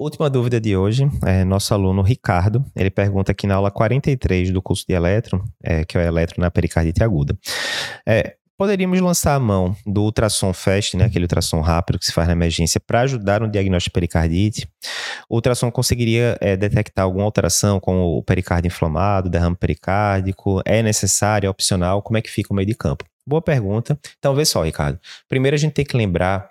Última dúvida de hoje, é nosso aluno Ricardo, ele pergunta aqui na aula 43 do curso de eletro, é, que é o eletro na pericardite aguda. É, poderíamos lançar a mão do ultrassom FAST, né, aquele ultrassom rápido que se faz na emergência, para ajudar no diagnóstico de pericardite. O ultrassom conseguiria é, detectar alguma alteração, como o pericárdio inflamado, derrame pericárdico? É necessário, é opcional? Como é que fica o meio de campo? Boa pergunta. Então, vê só, Ricardo. Primeiro a gente tem que lembrar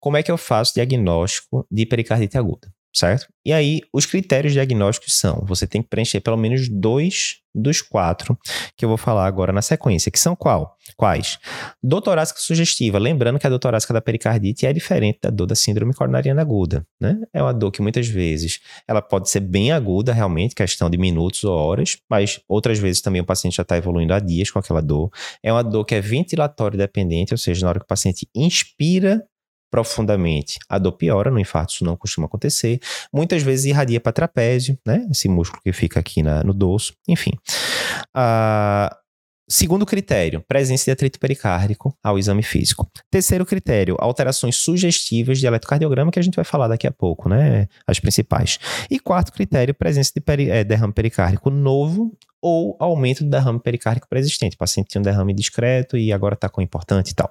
como é que eu faço diagnóstico de pericardite aguda, certo? E aí, os critérios diagnósticos são: você tem que preencher pelo menos dois dos quatro que eu vou falar agora na sequência, que são qual? Quais? Dor torácica sugestiva. Lembrando que a dor torácica da pericardite é diferente da dor da síndrome coronariana aguda, né? É uma dor que muitas vezes ela pode ser bem aguda, realmente, questão de minutos ou horas, mas outras vezes também o paciente já está evoluindo há dias com aquela dor. É uma dor que é ventilatório dependente, ou seja, na hora que o paciente inspira profundamente, a dor piora, no infarto isso não costuma acontecer. Muitas vezes irradia para trapézio, né? Esse músculo que fica aqui na, no dorso, enfim. Uh, Segundo critério, presença de atrito pericárdico ao exame físico. Terceiro critério, alterações sugestivas de eletrocardiograma, que a gente vai falar daqui a pouco, né? As principais. E quarto critério, presença de peri é, derrame pericárdico novo ou aumento do derrame pericárdico pré-existente. O paciente tinha um derrame discreto e agora está com importante e tal.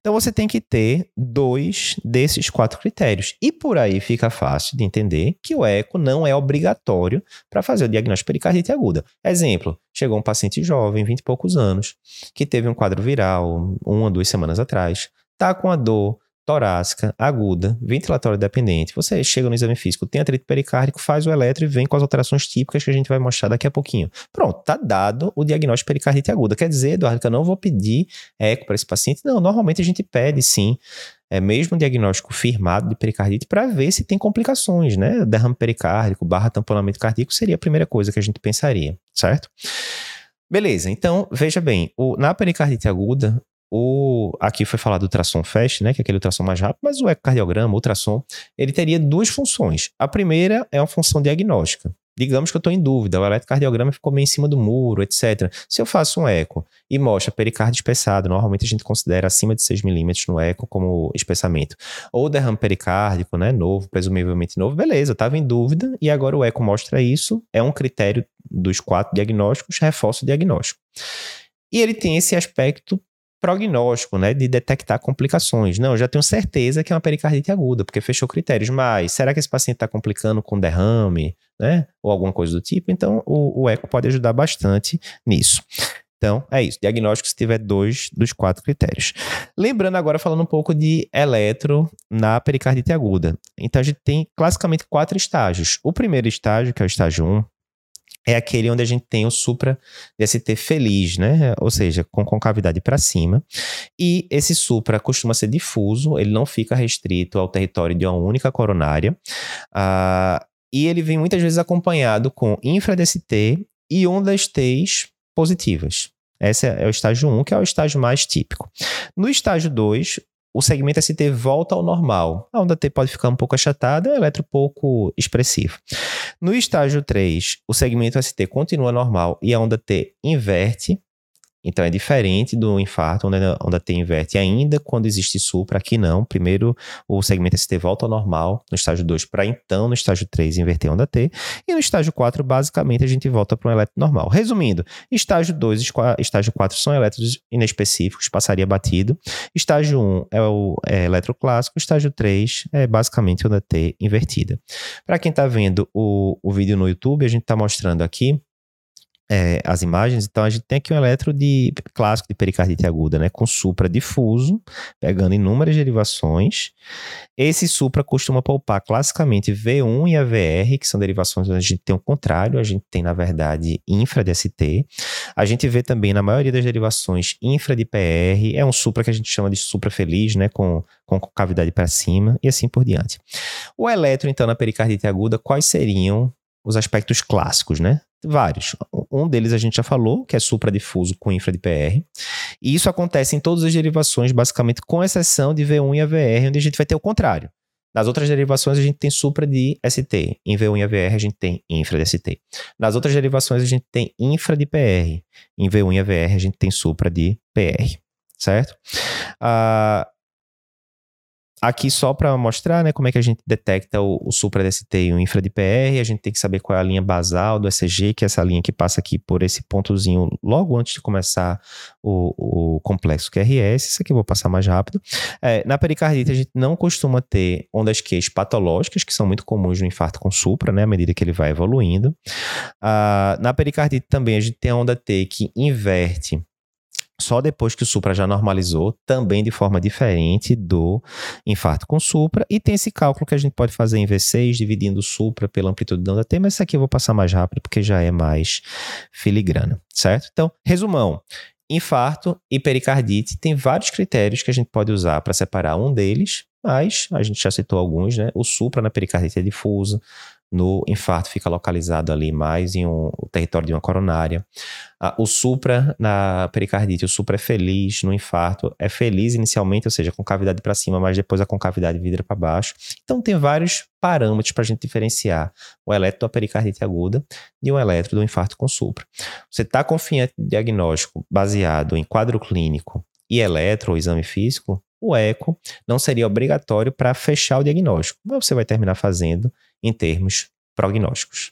Então você tem que ter dois desses quatro critérios. E por aí fica fácil de entender que o eco não é obrigatório para fazer o diagnóstico de pericardite aguda. Exemplo, chegou um paciente jovem, 20 e poucos anos, que teve um quadro viral uma ou duas semanas atrás, está com a dor torácica, aguda, ventilatório dependente. Você chega no exame físico, tem atrito pericárdico, faz o eletro e vem com as alterações típicas que a gente vai mostrar daqui a pouquinho. Pronto, tá dado o diagnóstico de pericardite aguda. Quer dizer, Eduardo, que eu não vou pedir eco para esse paciente? Não, normalmente a gente pede sim, é mesmo um diagnóstico firmado de pericardite para ver se tem complicações, né? Derrame pericárdico, barra tamponamento cardíaco seria a primeira coisa que a gente pensaria, certo? Beleza, então veja bem, o, na pericardite aguda, o, aqui foi falado do ultrassom FAST, né, que é aquele ultrassom mais rápido, mas o ecocardiograma, o ultrassom, ele teria duas funções. A primeira é uma função diagnóstica. Digamos que eu estou em dúvida, o eletrocardiograma ficou meio em cima do muro, etc. Se eu faço um eco e mostra pericárdio espessado, normalmente a gente considera acima de 6 milímetros no eco como espessamento. Ou derrame pericárdico, né, novo, presumivelmente novo, beleza, estava em dúvida e agora o eco mostra isso, é um critério dos quatro diagnósticos, reforça o diagnóstico. E ele tem esse aspecto prognóstico, né, de detectar complicações. Não, eu já tenho certeza que é uma pericardite aguda, porque fechou critérios, mas será que esse paciente está complicando com derrame, né, ou alguma coisa do tipo? Então, o, o eco pode ajudar bastante nisso. Então, é isso. Diagnóstico se tiver dois dos quatro critérios. Lembrando agora, falando um pouco de eletro na pericardite aguda. Então, a gente tem classicamente quatro estágios. O primeiro estágio, que é o estágio 1, é aquele onde a gente tem o supra DST feliz, né? Ou seja, com concavidade para cima. E esse supra costuma ser difuso, ele não fica restrito ao território de uma única coronária. Uh, e ele vem muitas vezes acompanhado com infra-DST e ondas T positivas. Esse é o estágio 1, que é o estágio mais típico. No estágio 2, o segmento ST volta ao normal. A onda T pode ficar um pouco achatada, o eletro pouco expressivo. No estágio 3, o segmento ST continua normal e a onda T inverte então é diferente do infarto, onde a onda T inverte ainda quando existe supra, aqui não. Primeiro o segmento ST volta ao normal no estágio 2 para então no estágio 3 inverter a onda T. E no estágio 4, basicamente, a gente volta para um elétron normal. Resumindo, estágio 2 e estágio 4 são elétrons inespecíficos, passaria batido. Estágio 1 é o é eletroclássico, estágio 3 é basicamente onda T invertida. Para quem está vendo o, o vídeo no YouTube, a gente está mostrando aqui é, as imagens, então a gente tem aqui um eletro de clássico de pericardite aguda, né, com supra difuso, pegando inúmeras derivações. Esse supra costuma poupar classicamente V1 e AVR, que são derivações onde a gente tem o contrário, a gente tem na verdade infra de ST. A gente vê também na maioria das derivações infra de PR, é um supra que a gente chama de supra feliz, né, com, com cavidade para cima e assim por diante. O eletro então na pericardite aguda, quais seriam os aspectos clássicos, né? Vários. Um deles a gente já falou, que é supradifuso com infra de PR. E isso acontece em todas as derivações, basicamente, com exceção de V1 e AVR, onde a gente vai ter o contrário. Nas outras derivações, a gente tem supra de ST. Em V1 e AVR, a gente tem infra de ST. Nas outras derivações, a gente tem infra de PR. Em V1 e AVR, a gente tem supra de PR. Certo? Uh, aqui só para mostrar né, como é que a gente detecta o, o supra-DST e o infra-DPR, a gente tem que saber qual é a linha basal do ECG, que é essa linha que passa aqui por esse pontozinho logo antes de começar o, o complexo QRS. Isso aqui eu vou passar mais rápido. É, na pericardite, a gente não costuma ter ondas Q patológicas, que são muito comuns no infarto com supra, né, à medida que ele vai evoluindo. Ah, na pericardite também a gente tem a onda T que inverte só depois que o supra já normalizou, também de forma diferente do infarto com supra, e tem esse cálculo que a gente pode fazer em V6, dividindo o supra pela amplitude da onda T, mas isso aqui eu vou passar mais rápido porque já é mais filigrana, certo? Então, resumão, infarto e pericardite tem vários critérios que a gente pode usar para separar um deles, mas a gente já citou alguns, né? O supra na pericardite é difuso, no infarto fica localizado ali mais em um, território de uma coronária. Ah, o supra na pericardite, o supra é feliz, no infarto é feliz inicialmente, ou seja, com cavidade para cima, mas depois a concavidade vira para baixo. Então tem vários parâmetros para a gente diferenciar o eletro da pericardite aguda de um eletro do infarto com supra. Você está confiante no diagnóstico baseado em quadro clínico e eletro ou exame físico, o eco não seria obrigatório para fechar o diagnóstico, mas você vai terminar fazendo em termos prognósticos.